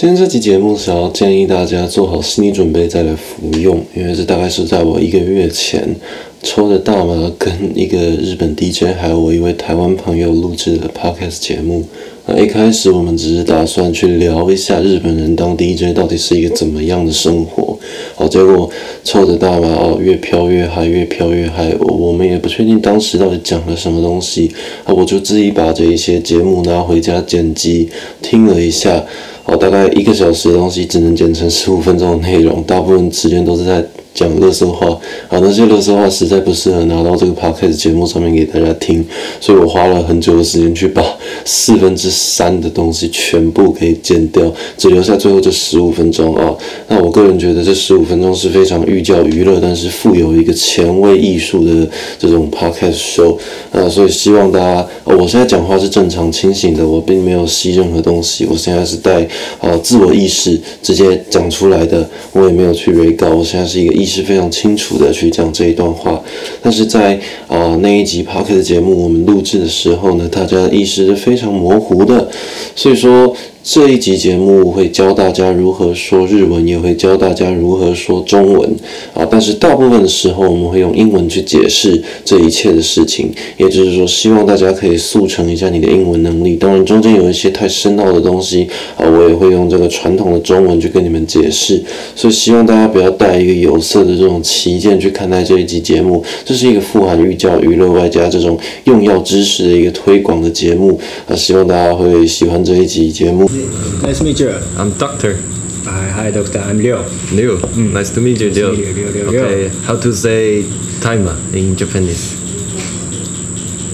今天这期节目想要建议大家做好心理准备再来服用，因为这大概是在我一个月前抽的大麻跟一个日本 DJ 还有我一位台湾朋友录制的 podcast 节目。那一开始我们只是打算去聊一下日本人当 DJ 到底是一个怎么样的生活，好，结果抽着大麻哦，越飘越嗨，越飘越嗨，我们也不确定当时到底讲了什么东西，啊，我就自己把这一些节目拿回家剪辑听了一下，哦，大概一个小时的东西只能剪成十五分钟的内容，大部分时间都是在。讲乐色话，啊，那些乐色话实在不适合拿到这个 podcast 节目上面给大家听，所以我花了很久的时间去把四分之三的东西全部给剪掉，只留下最后这十五分钟啊。那我个人觉得这十五分钟是非常寓教于乐，但是富有一个前卫艺术的这种 podcast show 啊，所以希望大家，我现在讲话是正常清醒的，我并没有吸任何东西，我现在是带啊自我意识直接讲出来的，我也没有去 re 稿，我现在是一个。意是非常清楚的去讲这一段话，但是在啊那一集 p o c k e t 节目我们录制的时候呢，大家的意识是非常模糊的，所以说。这一集节目会教大家如何说日文，也会教大家如何说中文啊。但是大部分的时候，我们会用英文去解释这一切的事情。也就是说，希望大家可以速成一下你的英文能力。当然，中间有一些太深奥的东西啊，我也会用这个传统的中文去跟你们解释。所以，希望大家不要带一个有色的这种旗舰去看待这一集节目。这是一个富含寓教于乐外加这种用药知识的一个推广的节目啊。希望大家会喜欢这一集节目。Nice to meet you. I'm Doctor. Hi, hi, Doctor. I'm Liu. Liu. Mm. Nice to meet you, Liu. Liu, Liu, Liu, okay, how to say timer in Japanese?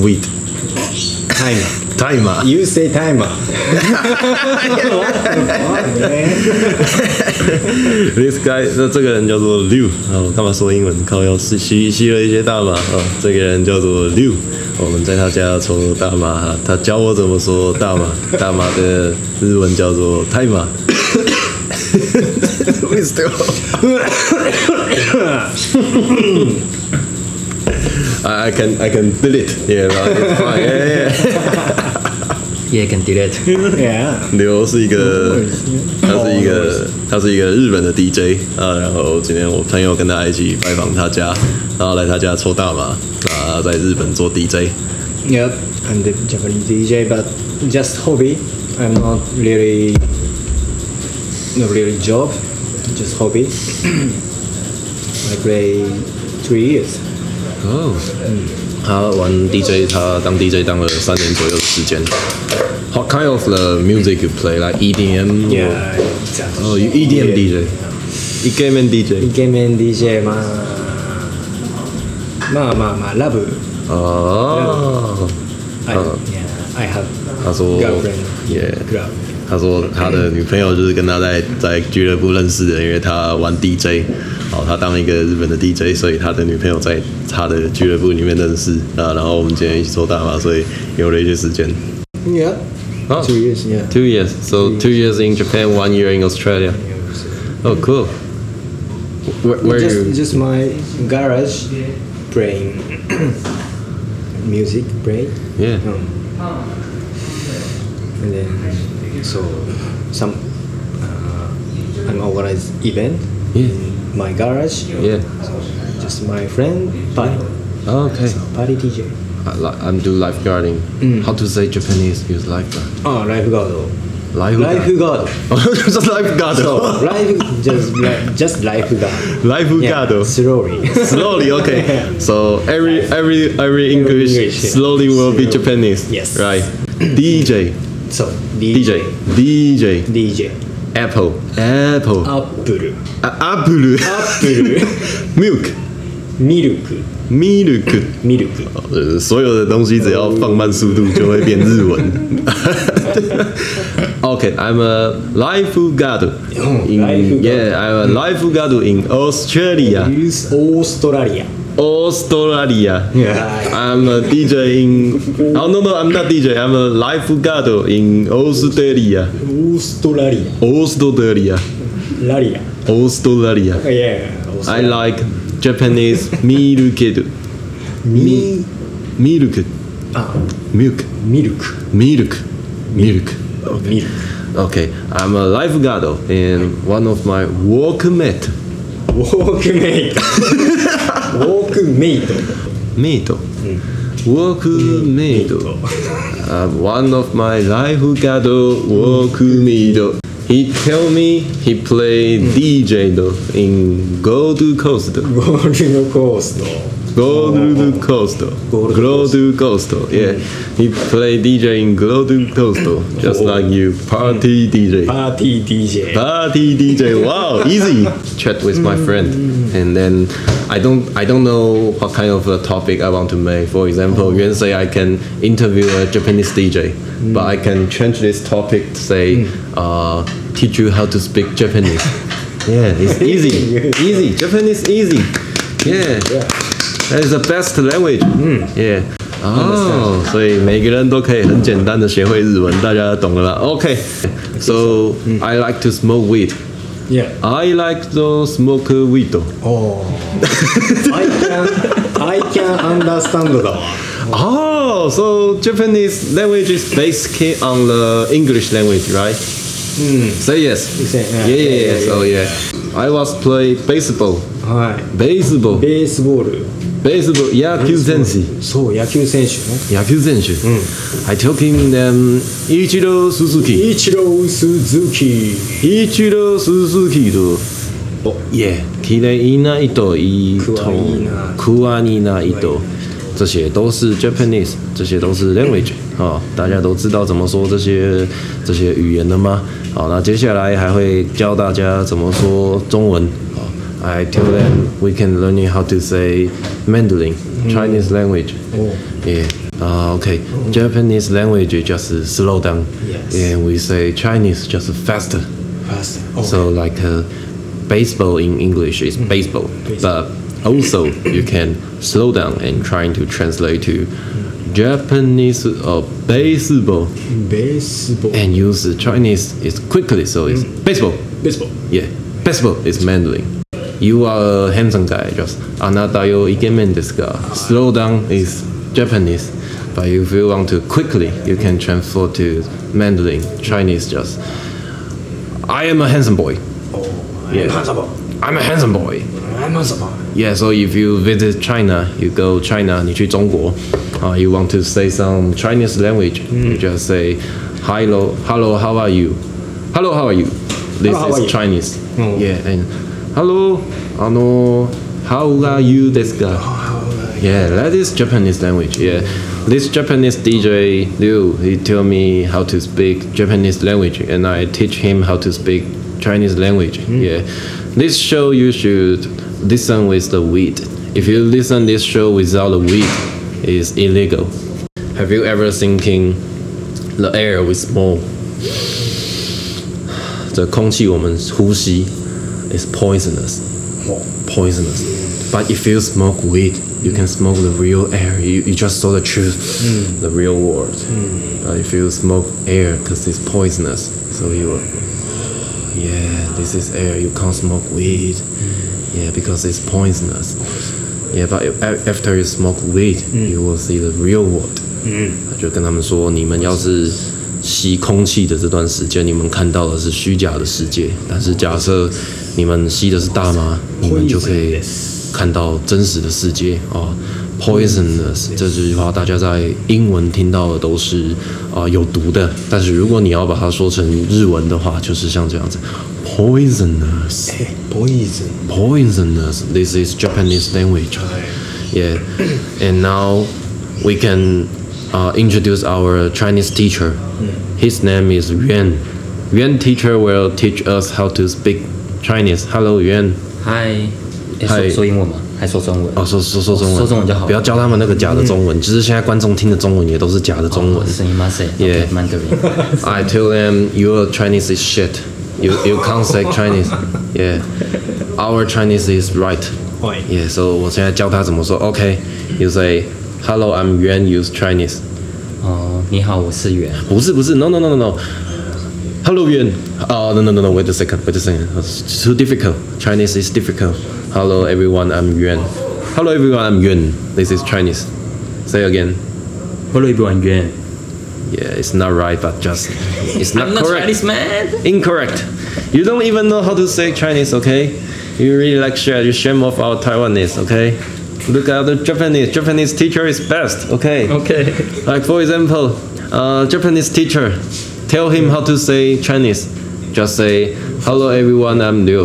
Weed. Timer. Timer. You say timer. This guy，那这个人叫做 Liu 啊，我干嘛说英文？靠，要吸吸吸了一些大麻啊。这个人叫做 Liu。我们在他家抽大麻，他教我怎么说大麻。大麻的日文叫做泰麻。I I can I can delete yeah it's fine yeah yeah yeah can delete yeah 刘是一个他是一个他是一个日本的 DJ 啊，然后今天我朋友跟他一起拜访他家，然后来他家抽大麻。啊，在日本做 DJ。Yep, I'm the Japanese DJ, but just hobby. I'm not really, not really job, just hobby. I play three years. Oh. 他玩 DJ，他当 DJ 当了三年左右的时间。What kind of the music you play? Like EDM? Yeah, exactly. Oh, you EDM DJ. Ikemen DJ. Ikemen DJ 嘛。まあまあまあラブ哦， I, yeah, I have 他说 girlfriend ，Yeah， girl 他说他的女朋友就是跟他在在俱乐部认识的，因为他玩 DJ， 哦，他当一个日本的 DJ，所以他的女朋友在他的俱乐部里面认识啊，然后我们今天一起抽大麻，所以有了一些时间。 yeah Oh. two years yeah Two years, so two years in Japan, one year in Australia. Oh, cool. Where, where just, you? just my garage playing music play Yeah. um, and then so some uh, I'm organize event Yeah. my garage Yeah. so just my friend party Oh, okay. party DJ I, li- I'm do lifeguarding. Mm. How to say Japanese? Use lifeguard. oh lifeguard Lifeguard. lifeguard just lifeguard. so life just li- just lifeguard Lifeguard. yeah, slowly Slowly, okay. So every every every English English, yeah. slowly will be Japanese. Yes. Right. DJ. so DJ. DJ. DJ Apple. Apple. Apple A- Apple. Apple Milk. ミルク Milk. ミルク呃，所有的东西只要放慢速度就会变日文。okay, I'm a lifeguard. In, lifeguard. Yeah, I'm a lifeguard in Australia. オーストラリア Australia. Yeah. I'm a DJ in. Oh no no, I'm not DJ. I'm a lifeguard in Australia. Australia. Australia. Australia. Oh, Australia. Yeah. I like Japanese milk. Mi- milk. Ah. Milk. Milk. Milk. Milk. Oh, milk. Okay. I'm a lifeguard in one of my workmate. Workmate. ォークメイトメイト、Walk made. Uh, one of my life got walk made. He tell me he play DJ in Gold Coast. Gold Coast. Golden Coastal. Golden Coastal. Yeah. He play DJ in Golden Coastal, just oh. like you. Party mm. DJ. Party DJ. Party DJ. Wow, easy. Chat with my mm. friend. And then I don't I don't know what kind of a topic I want to make. For example, oh. can say I can interview a Japanese DJ, mm. but I can change this topic to say uh, teach you how to speak Japanese. yeah, it's easy. easy. Japanese easy. Yeah. yeah. that is the best language. Yeah. 哦，所以每个人都可以很简单的学会日文，大家懂了吧？OK，so、I like to smoke weed. Yeah I like to smoke weed. おー I can I can understand だわ Oh, so Japanese language is based on the English language, right? Say yes. say, yeah. yeah, yeah, Yeah, yeah. So yeah, I was play baseball. はい Baseball. ベースボール Baseball. 野球選手。そう野球選手ね野球選手。I took him them Ichiro Suzuki. イチロー・スズキ Ichiro Suzuki と。哦耶，綺麗な糸、糸、库阿尼那糸，这些都是 Japanese，这些都是 language 啊、大家都知道怎么说这些这些语言了吗？好，那接下来还会教大家怎么说中文。I tell them we can learn how to say Mandarin, mm. Chinese language. Oh. Yeah. Uh, okay. Japanese language just slow down. Yes. And we say Chinese just faster. Faster. Okay. So like uh, baseball in English is mm. baseball, baseball, but also you can slow down and trying to translate to Japanese or baseball. Baseball. And use Chinese is quickly, so it's mm. baseball. Baseball. Yeah. Baseball is Mandarin. You are a handsome guy. Just あなたよイケメンですが slow down is Japanese. But if you want to quickly, you can transfer to Mandarin. Chinese just I am a handsome boy. Yeah. ハンサバ I'm a handsome boy. ハンサバ Yeah, so if you visit China, you go China, 你去中国, uh, you want to say some Chinese language, you just say, hello, hello, how are you? Hello, how are you? This Hello, how is are you? Chinese. Oh. Yeah, and hello, あの how are you ですか? Yeah, that is Japanese language. Yeah, this Japanese DJ Liu, he tell me how to speak Japanese language, and I teach him how to speak Chinese language. Yeah, this show you should listen with the weed. If you listen this show without the weed, is illegal. Have you ever thinking the air with smoke? 这空气我们呼吸 is poisonous. Poisonous. But if you smoke weed, you can smoke the real air. You, you just saw the truth, the real world. But if you smoke air, because it's poisonous, so you, yeah, this is air. You can't smoke weed. Yeah, because it's poisonous. Yeah, but a- after you smoke weed, you will see the real world. 他就跟他们说，你们要是吸空气的这段时间，你们看到的是虚假的世界。但是假设 你们吸的是大麻，你们就可以看到真实的世界哦。Poisonous 这句话，大家在英文听到的都是啊、有毒的，但是如果你要把它说成日文的话，就是像这样子，poisonous。えポイズン poisonous. This is Japanese language. Yeah, and now we can uh, introduce our Chinese teacher. His name is Yuan. Yuan teacher will teach us how to speak Chinese. Hello, Yuan. 嗨，诶嗨说说英文吗？还说中文？哦，说说说中文，说中文就好不要教他们那个假的中文。就是现在观众听的中文也都是假的中文。声音吗？谁 Yeah. Mandarin。I tell them your Chinese is shit. You you can't say Chinese. Yeah, our Chinese is right. Yeah, so 我现在教他怎么说。OK, you say Hello, I'm Yuan. Use Chinese. 哦，你好，我是袁。不是不是，No no no no no. Hello Yuan. Oh no no no no. Wait a second. Wait a second. It's too difficult. Chinese is difficult. Hello everyone. I'm Yuan. Hello everyone. I'm Yuan. This is Chinese. Say again. Hello everyone. Yuan. Yeah, it's not right, but just it's not I'm not correct. Chinese man. Incorrect. You don't even know how to say Chinese, okay? You really like share. You shame off our Taiwanese, okay? Look at the Japanese. Japanese teacher is best, okay? Okay. Like for example, uh, Japanese teacher, tell him how to say Chinese. Just say, "Hello everyone, I'm Liu."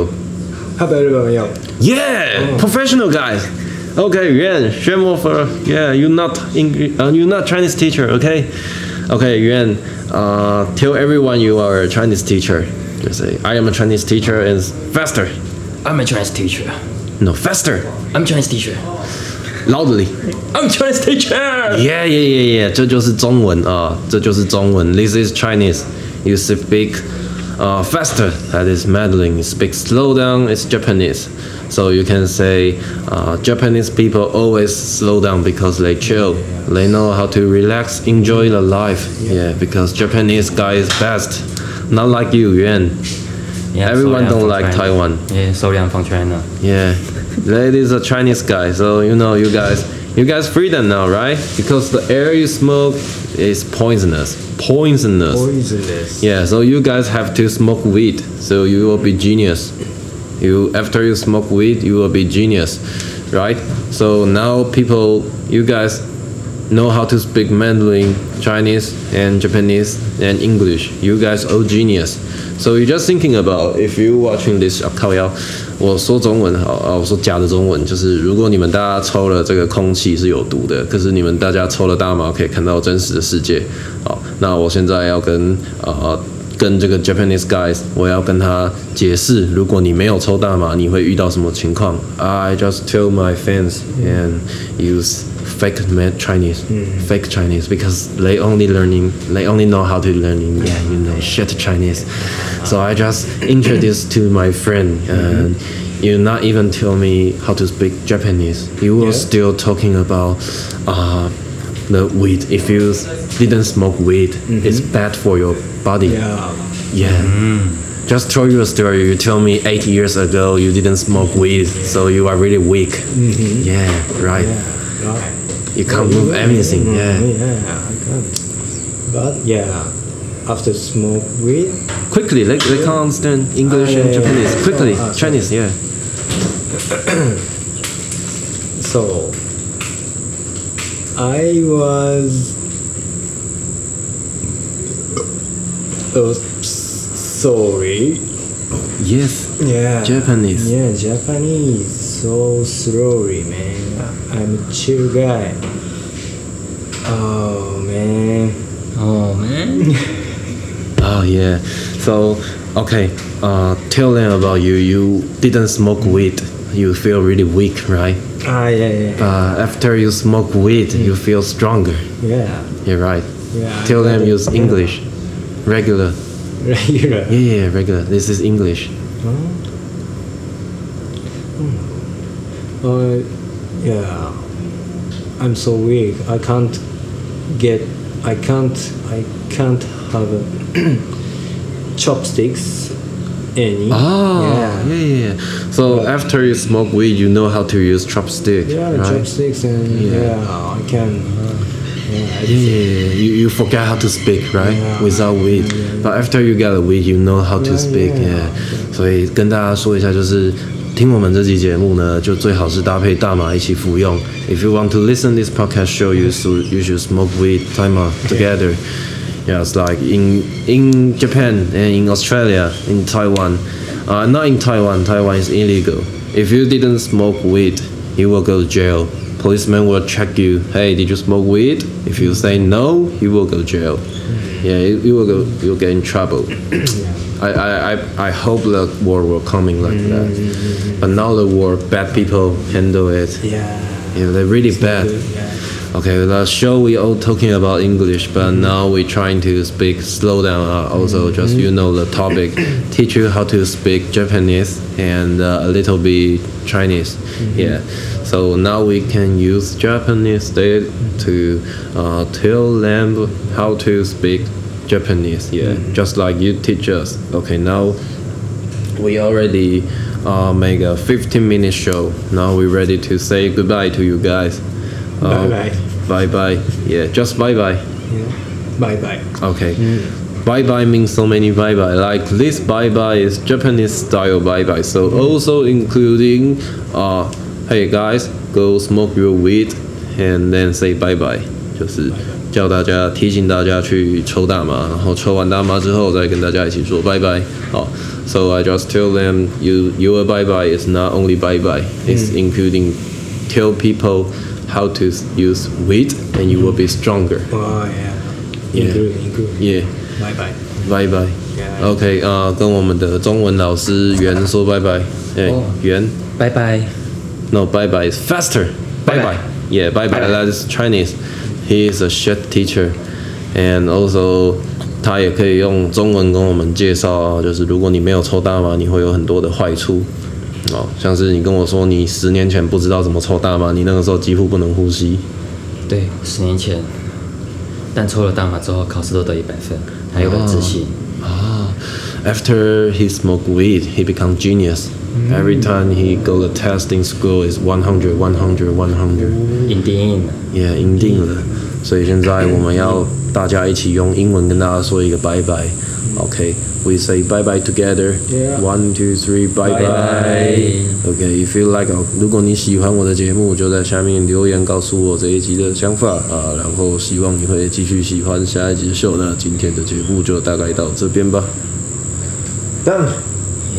How about everyone? Yeah, professional guys. Okay, Yuan, shame off. Uh, yeah, you're not English. Uh, you're not Chinese teacher, okay? Okay, Yuan, uh, tell everyone you are a Chinese teacher. Just say, "I am a Chinese teacher," and faster. I'm a Chinese teacher. No, faster. I'm Chinese teacher Loudly. I'm Chinese teacher. Yeah, yeah, yeah, yeah. 这就是中文啊，这就是中文。This is Chinese. You speak uh, faster. That is Mandarin. You speak slow down. It's Japanese. So you can say uh, Japanese people always slow down because they chill. They know how to relax, enjoy the life. Yeah, because Japanese guy is best. Not like you, Yuan. Yeah, Everyone sorry, I'm don't from like China. Taiwan. Yeah, sorry, I'm from China. Yeah, that is a Chinese guy. So you know, you guys, you guys freedom now, right? Because the air you smoke is poisonous. Poisonous. Poisonous. Yeah. So you guys have to smoke weed. So you will be genius. You after you smoke weed, you will be genius, right? So now people, you guys know how to speak Mandarin, Chinese, and Japanese and English. You guys all genius. So you just thinking about if you watching this 啊靠腰，我说中文好啊，我说假的中文，就是如果你们大家抽了这个空气是有毒的，可是你们大家抽了大麻可以看到真实的世界。好，那我现在要跟呃跟这个 Japanese guys，我要跟他解释，如果你没有抽大麻，你会遇到什么情况？I just tell my fans and use fake Chinese, hmm. fake Chinese because they only learning, they only know how to learning, yeah, you know, shit Chinese. So I just introduce to my friend and you not even tell me how to speak Japanese. You were Yeah. still talking about uh, the weed. If you didn't smoke weed, mm-hmm. it's bad for your body. Yeah. Yeah. Hmm. Just tell you a story. You tell me eight years ago you didn't smoke weed, so you are really weak. Mm-hmm. Yeah, right. Yeah. You can't move anything. Yeah. Yeah, I can't. But yeah, after smoke weed, Quickly, they, they can't understand English Ah, and yeah, yeah, Japanese. yeah. Quickly, Oh, ah, sorry. Chinese. Yeah. so I was oh, sorry. Yes. Yeah. Japanese. Yeah, Japanese. So slowly, man. I'm a chill guy. Oh man. Oh man. Oh yeah. So okay. Uh, tell them about you. You didn't smoke weed. You feel really weak, right? Ah yeah yeah But after you smoke weed, you feel stronger. yeah. You're right. Yeah. Tell them it. use. English. Regular. Regular. Yeah, yeah, regular. This is English. Uh, yeah. I'm so weak. I can't get. I can't. I can't have a chopsticks. Any. Oh, yeah, Yeah. yeah. yeah. So after you smoke weed, you know how to use chopstick, Yeah, right? chopsticks and Yeah. yeah, I can. Uh, yeah, I Yeah, yeah, yeah. You, you forget how to speak, right? Yeah. Without weed. But after you get a weed, you know how to Yeah, speak. yeah. Yeah. 所以跟大家说一下，就是 听我们这期节目呢，就最好是搭配大麻一起服用。If you want to listen this podcast show, you should you should smoke weed, 大麻 together. Yeah, it's like in in Japan and in Australia, in Taiwan. Uh, not in Taiwan. Taiwan is illegal. If you didn't smoke weed, you will go to jail. Policeman will check you. Hey, did you smoke weed? If you say no, you will go to jail. Yeah, you, you will go. You'll get in trouble. I, I, I, hope the war will coming like that. But now the war, bad people handle it. Yeah. Yeah, they're really bad. Yeah. Okay, the show we all talking about English, but now we're trying to speak slow down. Uh, also, just you know the topic, teach you how to speak Japanese and uh, a little bit Chinese. Yeah, so now we can use Japanese to uh, tell them how to speak Japanese. Yeah, just like you teach us. Okay, now we already uh, make a 15 minute show. Now we're ready to say goodbye to you guys. Uh, Bye-bye. Bye bye. Yeah, just bye bye. Yeah. bye bye. Okay. Bye bye means so many bye bye. Like this bye bye is Japanese style bye bye. So also including uh hey guys, go smoke your weed and then say bye bye. 就是叫大家提醒大家去抽大麻，然后抽完大麻之后再跟大家一起说拜拜。好，So I just tell them you your bye bye is not only bye bye, it's including tell people how to use weed and you will be stronger. Oh yeah. Yeah. Include, include. Yeah. Bye bye. 拜拜。 Yeah. OK 啊、跟我们的中文老师袁说拜拜。哎、哦袁拜拜。 ，No 拜拜 is faster。拜拜。Yeah 拜拜 that is Chinese. He is a shit teacher, and also 他也可以用中文跟我们介绍，就是如果你没有抽大麻，你会有很多的坏处。哦，像是你跟我说你十年前不知道怎么抽大麻，你那个时候几乎不能呼吸。对，十年前，但抽了大麻之后，考试都得一百分，还有很自信。Ah, after he smoked weed, he become genius. Every time he go the testing school is 100, 100, 100. 影定印了，Yeah, 赢定了。所以现在我们要大家一起用英文跟大家说一个拜拜。Okay, we say bye bye together. Yeah. One, two, three, bye bye. Bye. Okay, if you like, 如果你喜欢我的节目，就在下面留言告诉我这一集的想法啊，然后希望你会继续喜欢下一集的秀。那今天的节目就大概到这边吧。Done.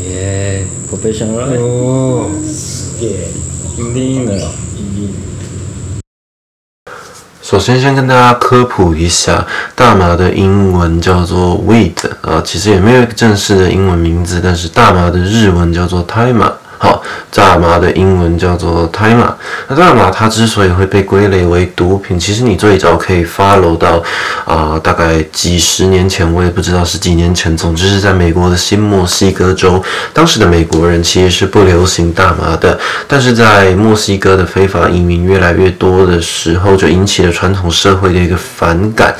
耶，professional，Oh. Yeah. 影定印了。首先，先跟大家科普一下，大麻的英文叫做 weed 啊，其实也没有一个正式的英文名字，但是大麻的日文叫做 Taima。好，大麻的英文叫做 thai。那大麻它之所以会被归类为毒品，其实你最早可以 follow 到啊、大概几十年前，我也不知道是几年前，总之是在美国的新墨西哥州，当时的美国人其实是不流行大麻的，但是在墨西哥的非法移民越来越多的时候，就引起了传统社会的一个反感。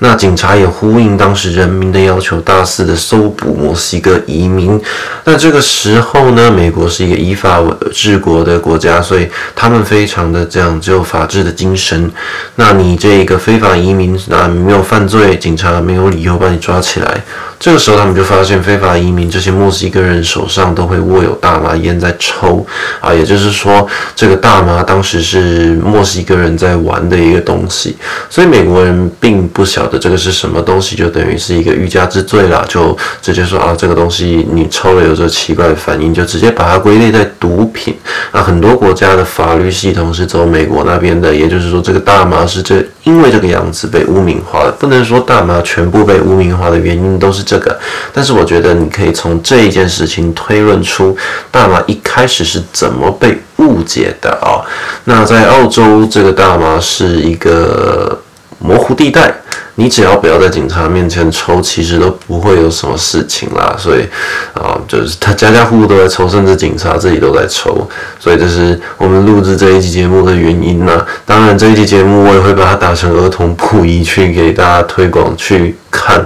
那警察也呼应当时人民的要求，大肆的搜捕墨西哥移民。那这个时候呢，美国是一个依法治国的国家，所以他们非常的讲究法治的精神。那你这个非法移民，那没有犯罪，警察没有理由把你抓起来。这个时候，他们就发现非法移民这些墨西哥人手上都会握有大麻烟在抽啊，也就是说，这个大麻当时是墨西哥人在玩的一个东西，所以美国人并不晓得这个是什么东西，就等于是一个欲加之罪啦，就直接说啊，这个东西你抽了有这奇怪的反应，就直接把它归一类在毒品。那很多国家的法律系统是走美国那边的，也就是说，这个大麻是这因为这个样子被污名化的，不能说大麻全部被污名化的原因都是这个，但是我觉得你可以从这一件事情推论出大麻一开始是怎么被误解的啊、那在澳洲，这个大麻是一个模糊地带，你只要不要在警察面前抽，其实都不会有什么事情啦。所以啊、就是他家家户户都在抽，甚至警察自己都在抽，所以这是我们录制这一期节目的原因呢。当然，这一期节目我也会把它打成儿童不宜去给大家推广去看。